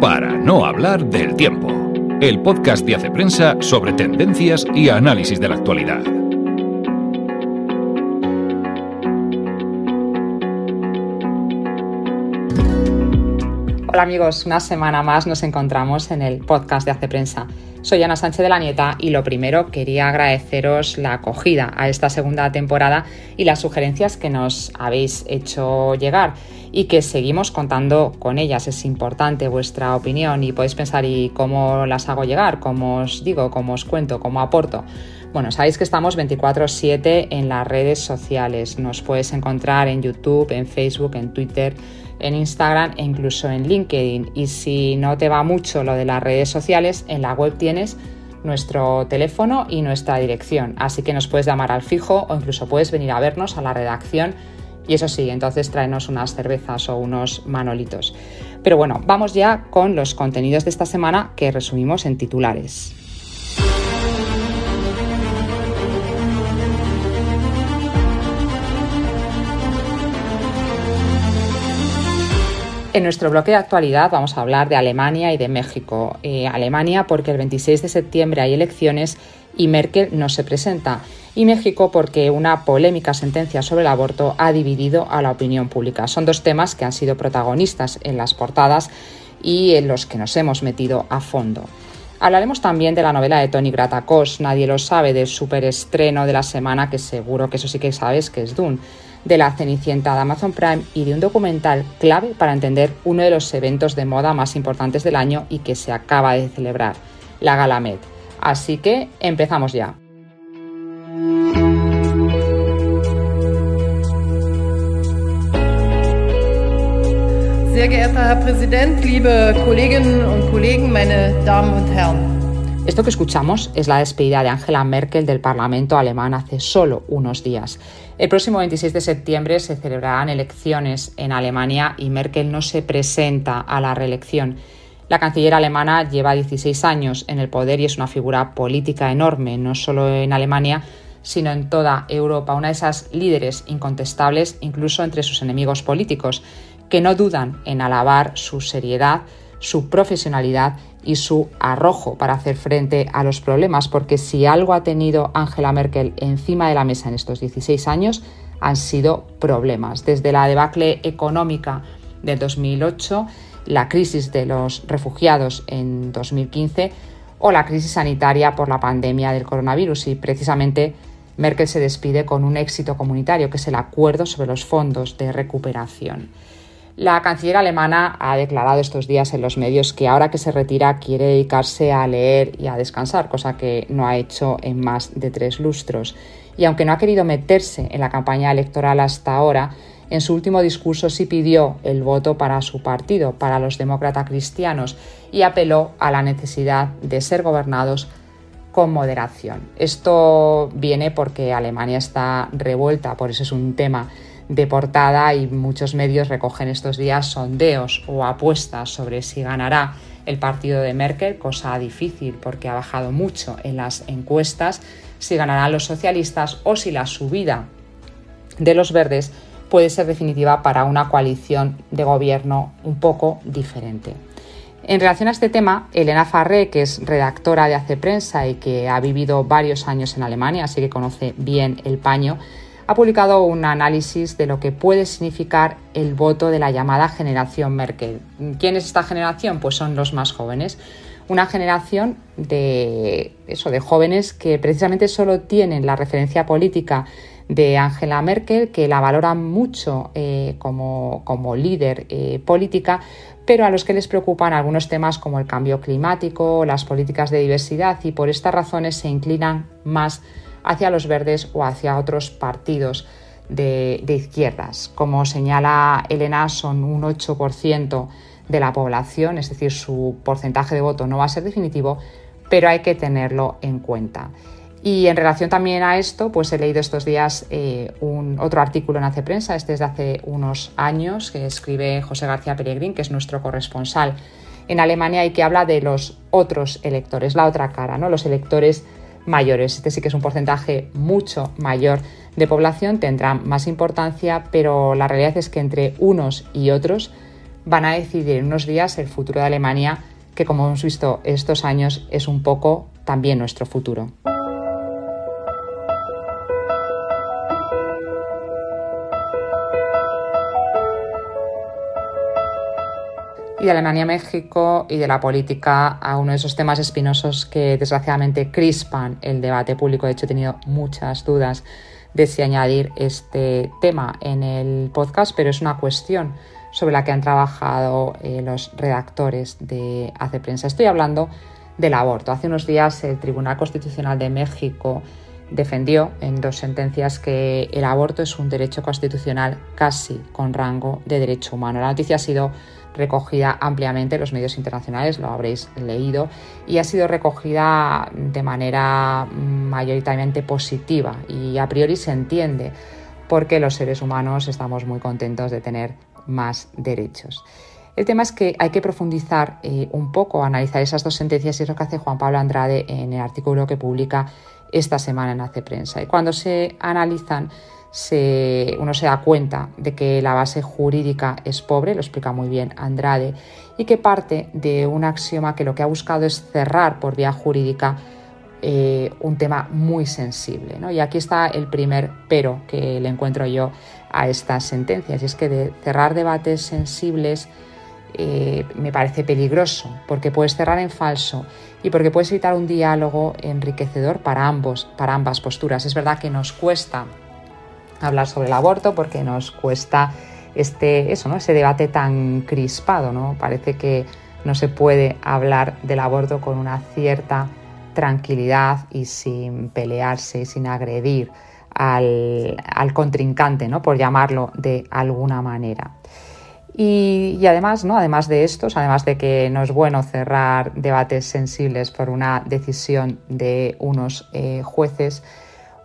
Para no hablar del tiempo, el podcast de Hace Prensa sobre tendencias y análisis de la actualidad. Hola amigos, una semana más nos encontramos en el podcast de Hace Prensa. Soy Ana Sánchez de la Nieta y lo primero quería agradeceros la acogida a esta segunda temporada y las sugerencias que nos habéis hecho llegar y que seguimos contando con ellas. Es importante vuestra opinión y podéis pensar y cómo las hago llegar, cómo os digo, cómo os cuento, cómo aporto. Bueno, sabéis que estamos 24/7 en las redes sociales. Nos puedes encontrar en YouTube, en Facebook, en Twitter en Instagram e incluso en LinkedIn. Y si no te va mucho lo de las redes sociales, en la web tienes nuestro teléfono y nuestra dirección. Así que nos puedes llamar al fijo o incluso puedes venir a vernos a la redacción. Y eso sí, entonces tráenos unas cervezas o unos manolitos. Pero bueno, vamos ya con los contenidos de esta semana que resumimos en titulares. En nuestro bloque de actualidad vamos a hablar de Alemania y de México. Eh, Alemania porque el 26 de septiembre hay elecciones y Merkel no se presenta. Y México porque una polémica sentencia sobre el aborto ha dividido a la opinión pública. Son dos temas que han sido protagonistas en las portadas y en los que nos hemos metido a fondo. Hablaremos también de la novela de Tony Gratacos, Nadie lo sabe, del superestreno de la semana, que seguro que eso sí que sabes que es Dune de la Cenicienta de Amazon Prime y de un documental clave para entender uno de los eventos de moda más importantes del año y que se acaba de celebrar, la Gala Met. Así que empezamos ya. Sehr geehrter Herr Präsident, liebe Kolleginnen und Kollegen, meine Damen und Herren. Esto que escuchamos es la despedida de Angela Merkel del Parlamento alemán hace solo unos días. El próximo 26 de septiembre se celebrarán elecciones en Alemania y Merkel no se presenta a la reelección. La canciller alemana lleva 16 años en el poder y es una figura política enorme, no solo en Alemania, sino en toda Europa, una de esas líderes incontestables incluso entre sus enemigos políticos, que no dudan en alabar su seriedad, su profesionalidad y su arrojo para hacer frente a los problemas, porque si algo ha tenido Angela Merkel encima de la mesa en estos 16 años, han sido problemas. Desde la debacle económica del 2008, la crisis de los refugiados en 2015 o la crisis sanitaria por la pandemia del coronavirus. Y precisamente Merkel se despide con un éxito comunitario, que es el acuerdo sobre los fondos de recuperación. La canciller alemana ha declarado estos días en los medios que ahora que se retira quiere dedicarse a leer y a descansar, cosa que no ha hecho en más de tres lustros. Y aunque no ha querido meterse en la campaña electoral hasta ahora, en su último discurso sí pidió el voto para su partido, para los demócratas cristianos, y apeló a la necesidad de ser gobernados con moderación. Esto viene porque Alemania está revuelta, por eso es un tema de portada y muchos medios recogen estos días sondeos o apuestas sobre si ganará el partido de Merkel, cosa difícil porque ha bajado mucho en las encuestas, si ganarán los socialistas o si la subida de los verdes puede ser definitiva para una coalición de gobierno un poco diferente. En relación a este tema, Elena Farré, que es redactora de Hace Prensa y que ha vivido varios años en Alemania, así que conoce bien el paño, ha publicado un análisis de lo que puede significar el voto de la llamada generación Merkel. ¿Quién es esta generación? Pues son los más jóvenes. Una generación de, eso, de jóvenes que precisamente solo tienen la referencia política de Angela Merkel, que la valoran mucho eh, como, como, líder eh, política, pero a los que les preocupan algunos temas como el cambio climático, las políticas de diversidad y por estas razones se inclinan más hacia los verdes o hacia otros partidos de, izquierdas. Como señala Elena, son un 8% de la población, es decir, su porcentaje de voto no va a ser definitivo, pero hay que tenerlo en cuenta. Y en relación también a esto, pues he leído estos días eh, un, otro artículo en Hace Prensa, este es de hace unos años, que escribe José García Peregrín, que es nuestro corresponsal en Alemania y que habla de los otros electores, la otra cara, ¿no? los electores mayores. Este sí que es un porcentaje mucho mayor de población, tendrá más importancia, pero la realidad es que entre unos y otros van a decidir en unos días el futuro de Alemania, que como hemos visto estos años es un poco también nuestro futuro. Y de Alemania a México y de la política a uno de esos temas espinosos que desgraciadamente crispan el debate público. De hecho, he tenido muchas dudas de si añadir este tema en el podcast, pero es una cuestión sobre la que han trabajado eh, los redactores de Hace Prensa. Estoy hablando del aborto. Hace unos días el Tribunal Constitucional de México defendió en dos sentencias que el aborto es un derecho constitucional casi con rango de derecho humano. La noticia ha sido recogida ampliamente en los medios internacionales, lo habréis leído, y ha sido recogida de manera mayoritariamente positiva y a priori se entiende porque los seres humanos estamos muy contentos de tener más derechos. El tema es que hay que profundizar eh, un poco, analizar esas dos sentencias y es lo que hace Juan Pablo Andrade en el artículo que publica esta semana en Hace Prensa. Y cuando se analizan uno se da cuenta de que la base jurídica es pobre, lo explica muy bien Andrade, y que parte de un axioma que lo que ha buscado es cerrar por vía jurídica eh, un tema muy sensible. Y aquí está el primer pero que le encuentro yo a estas sentencias, y es que cerrar debates sensibles eh, me parece peligroso, porque puedes cerrar en falso y porque puedes evitar un diálogo enriquecedor para, ambos, para ambas posturas. Es verdad que nos cuesta hablar sobre el aborto porque nos cuesta este, eso, ¿no? ese debate tan crispado. ¿no? Parece que no se puede hablar del aborto con una cierta tranquilidad y sin pelearse y sin agredir al, contrincante, ¿no? por llamarlo de alguna manera. Y, además, ¿no? además de estos, además de que no es bueno cerrar debates sensibles por una decisión de unos eh, jueces,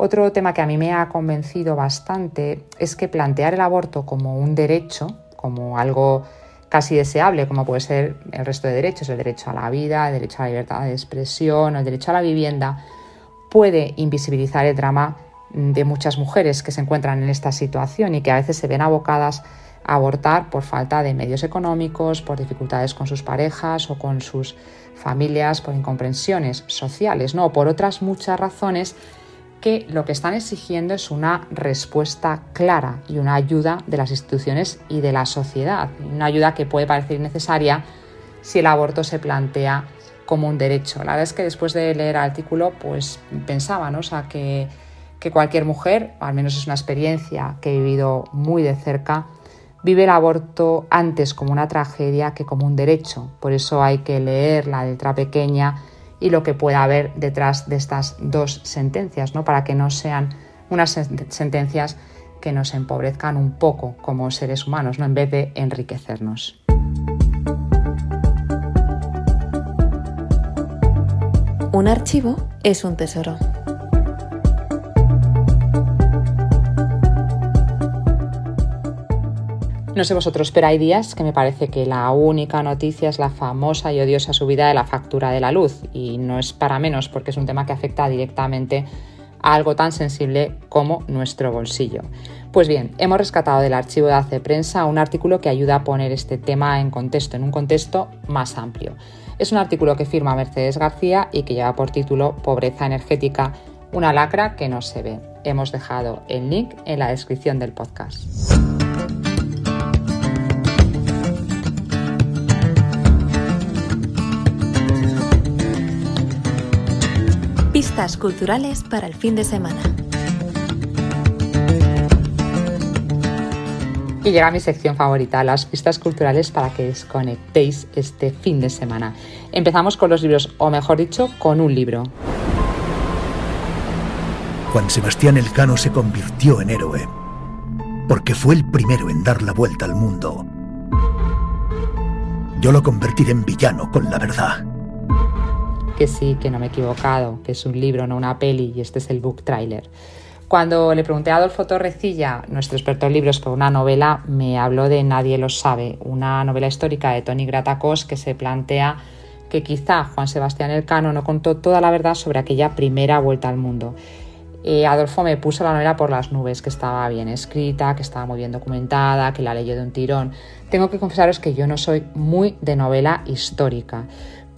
otro tema que a mí me ha convencido bastante es que plantear el aborto como un derecho, como algo casi deseable, como puede ser el resto de derechos, el derecho a la vida, el derecho a la libertad de expresión, el derecho a la vivienda, puede invisibilizar el drama de muchas mujeres que se encuentran en esta situación y que a veces se ven abocadas a abortar por falta de medios económicos, por dificultades con sus parejas o con sus familias, por incomprensiones sociales, no, por otras muchas razones que lo que están exigiendo es una respuesta clara y una ayuda de las instituciones y de la sociedad. Una ayuda que puede parecer necesaria si el aborto se plantea como un derecho. La verdad es que después de leer el artículo, pues pensaba, que, que cualquier mujer, al menos es una experiencia que he vivido muy de cerca, vive el aborto antes como una tragedia que como un derecho. Por eso hay que leer la letra pequeña y lo que pueda haber detrás de estas dos sentencias, ¿no? para que no sean unas sentencias que nos empobrezcan un poco como seres humanos, ¿no? en vez de enriquecernos. Un archivo es un tesoro. No sé vosotros, pero hay días que me parece que la única noticia es la famosa y odiosa subida de la factura de la luz. Y no es para menos porque es un tema que afecta directamente a algo tan sensible como nuestro bolsillo. Pues bien, hemos rescatado del archivo de Hace Prensa un artículo que ayuda a poner este tema en contexto, en un contexto más amplio. Es un artículo que firma Mercedes García y que lleva por título Pobreza energética, una lacra que no se ve. Hemos dejado el link en la descripción del podcast. Culturales para el fin de semana. Y llega mi sección favorita, las pistas culturales para que desconectéis este fin de semana. Empezamos con los libros, o mejor dicho, con un libro. Juan Sebastián Elcano se convirtió en héroe, porque fue el primero en dar la vuelta al mundo. Yo lo convertiré en villano con la verdad que sí, que no me he equivocado, que es un libro, no una peli, y este es el book trailer. Cuando le pregunté a Adolfo Torrecilla, nuestro experto en libros, por una novela, me habló de Nadie lo sabe, una novela histórica de Tony Gratacos que se plantea que quizá Juan Sebastián Elcano no contó toda la verdad sobre aquella primera vuelta al mundo. eh, Adolfo me puso la novela por las nubes, que estaba bien escrita, que estaba muy bien documentada, que la leyó de un tirón. Tengo que confesaros que yo no soy muy de novela histórica,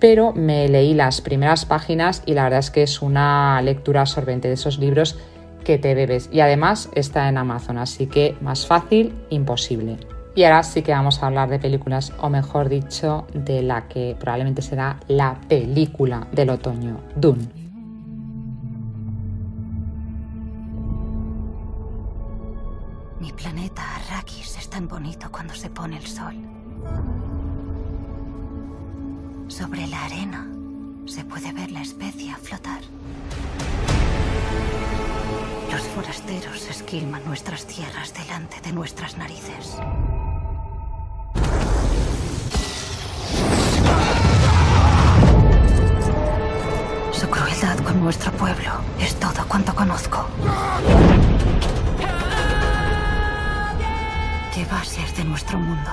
pero me leí las primeras páginas y la verdad es que es una lectura absorbente de esos libros que te bebes. Y además está en Amazon, así que más fácil, imposible. Y ahora sí que vamos a hablar de películas, o mejor dicho, de la que probablemente será la película del otoño, Dune. Mi planeta Arrakis es tan bonito cuando se pone el sol. Sobre la arena se puede ver la especia flotar. Los forasteros esquilman nuestras tierras delante de nuestras narices. Su crueldad con nuestro pueblo es todo cuanto conozco. ¿Qué va a ser de nuestro mundo?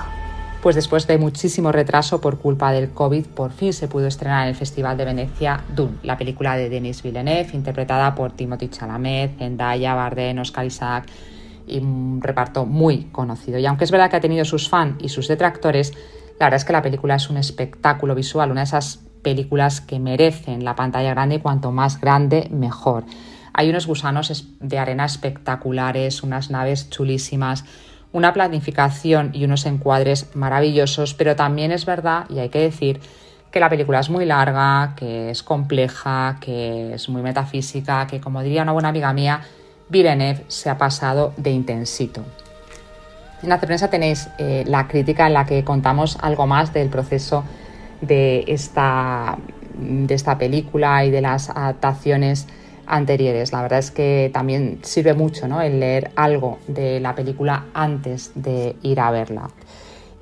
Pues después de muchísimo retraso por culpa del COVID, por fin se pudo estrenar en el Festival de Venecia Dune, la película de Denis Villeneuve, interpretada por Timothy Chalamet, Zendaya, Bardem, Oscar Isaac y un reparto muy conocido. Y aunque es verdad que ha tenido sus fans y sus detractores, la verdad es que la película es un espectáculo visual, una de esas películas que merecen la pantalla grande y cuanto más grande, mejor. Hay unos gusanos de arena espectaculares, unas naves chulísimas, una planificación y unos encuadres maravillosos, pero también es verdad, y hay que decir, que la película es muy larga, que es compleja, que es muy metafísica, que como diría una buena amiga mía, Villeneuve se ha pasado de intensito. En la prensa tenéis eh, la crítica en la que contamos algo más del proceso de esta, de esta película y de las adaptaciones anteriores. La verdad es que también sirve mucho ¿no? el leer algo de la película antes de ir a verla.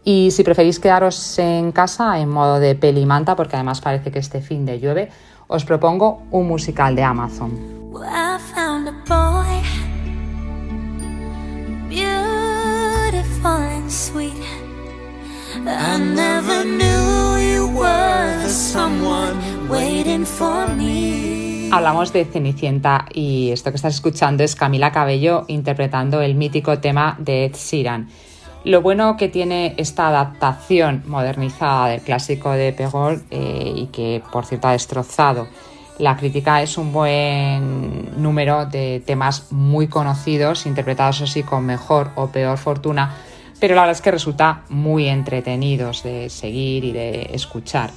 Y si preferís quedaros en casa en modo de pelimanta, porque además parece que este fin de llueve, os propongo un musical de Amazon. Hablamos de Cenicienta y esto que estás escuchando es Camila Cabello interpretando el mítico tema de Ed Sheeran. Lo bueno que tiene esta adaptación modernizada del clásico de Pegol eh, y que por cierto ha destrozado la crítica es un buen número de temas muy conocidos, interpretados así con mejor o peor fortuna, pero la verdad es que resulta muy entretenidos de seguir y de escuchar.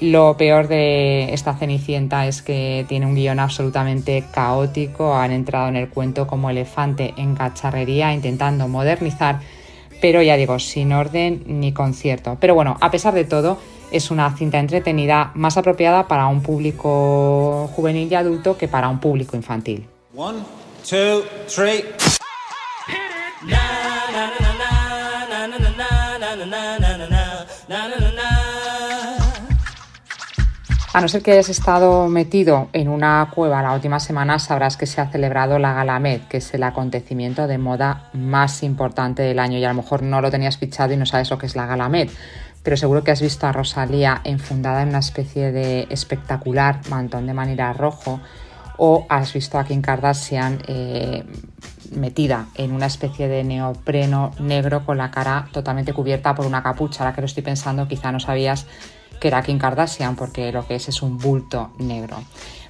Lo peor de esta Cenicienta es que tiene un guion absolutamente caótico, han entrado en el cuento como elefante en cacharrería intentando modernizar, pero ya digo, sin orden ni concierto. Pero bueno, a pesar de todo, es una cinta entretenida más apropiada para un público juvenil y adulto que para un público infantil. A no ser que hayas estado metido en una cueva la última semana, sabrás que se ha celebrado la Galamed, que es el acontecimiento de moda más importante del año y a lo mejor no lo tenías fichado y no sabes lo que es la Galamed, pero seguro que has visto a Rosalía enfundada en una especie de espectacular mantón de manera rojo o has visto a Kim Kardashian eh, metida en una especie de neopreno negro con la cara totalmente cubierta por una capucha. Ahora que lo estoy pensando, quizá no sabías que era Kim Kardashian, porque lo que es es un bulto negro.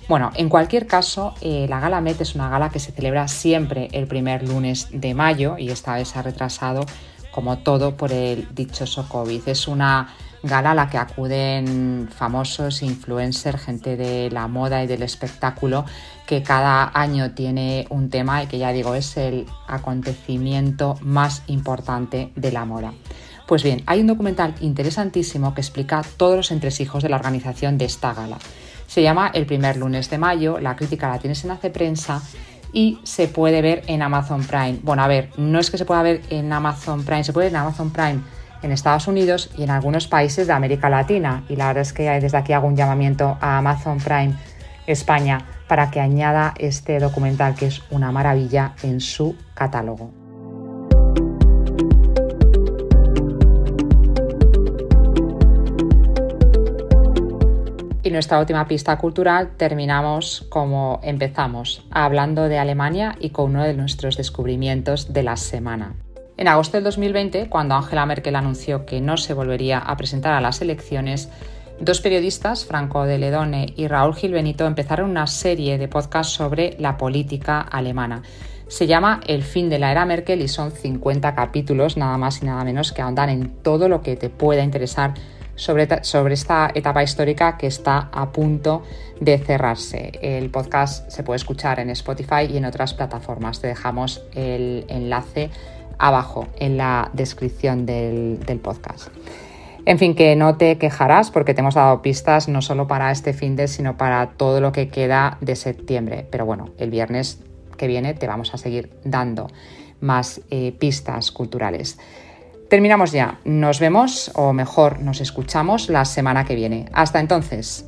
Bueno, en cualquier caso, eh, la Gala Met es una gala que se celebra siempre el primer lunes de mayo y esta vez se ha retrasado como todo por el dichoso COVID. Es una gala a la que acuden famosos, influencers, gente de la moda y del espectáculo, que cada año tiene un tema y que ya digo es el acontecimiento más importante de la moda. Pues bien, hay un documental interesantísimo que explica todos los entresijos de la organización de esta gala. Se llama El primer lunes de mayo, la crítica la tienes en Hace Prensa y se puede ver en Amazon Prime. Bueno, a ver, no es que se pueda ver en Amazon Prime, se puede ver en Amazon Prime en Estados Unidos y en algunos países de América Latina. Y la verdad es que desde aquí hago un llamamiento a Amazon Prime España para que añada este documental que es una maravilla en su catálogo. Y nuestra última pista cultural terminamos como empezamos, hablando de Alemania y con uno de nuestros descubrimientos de la semana. En agosto del 2020, cuando Angela Merkel anunció que no se volvería a presentar a las elecciones, dos periodistas, Franco de Ledone y Raúl Gil Benito, empezaron una serie de podcasts sobre la política alemana. Se llama El fin de la era Merkel y son 50 capítulos, nada más y nada menos, que ahondan en todo lo que te pueda interesar sobre, sobre, esta etapa histórica que está a punto de cerrarse. El podcast se puede escuchar en Spotify y en otras plataformas. Te dejamos el enlace abajo en la descripción del, podcast. En fin, que no te quejarás porque te hemos dado pistas no solo para este fin de, sino para todo lo que queda de septiembre. Pero bueno, el viernes que viene te vamos a seguir dando más eh, pistas culturales. Terminamos ya. Nos vemos, o mejor, nos escuchamos la semana que viene. Hasta entonces.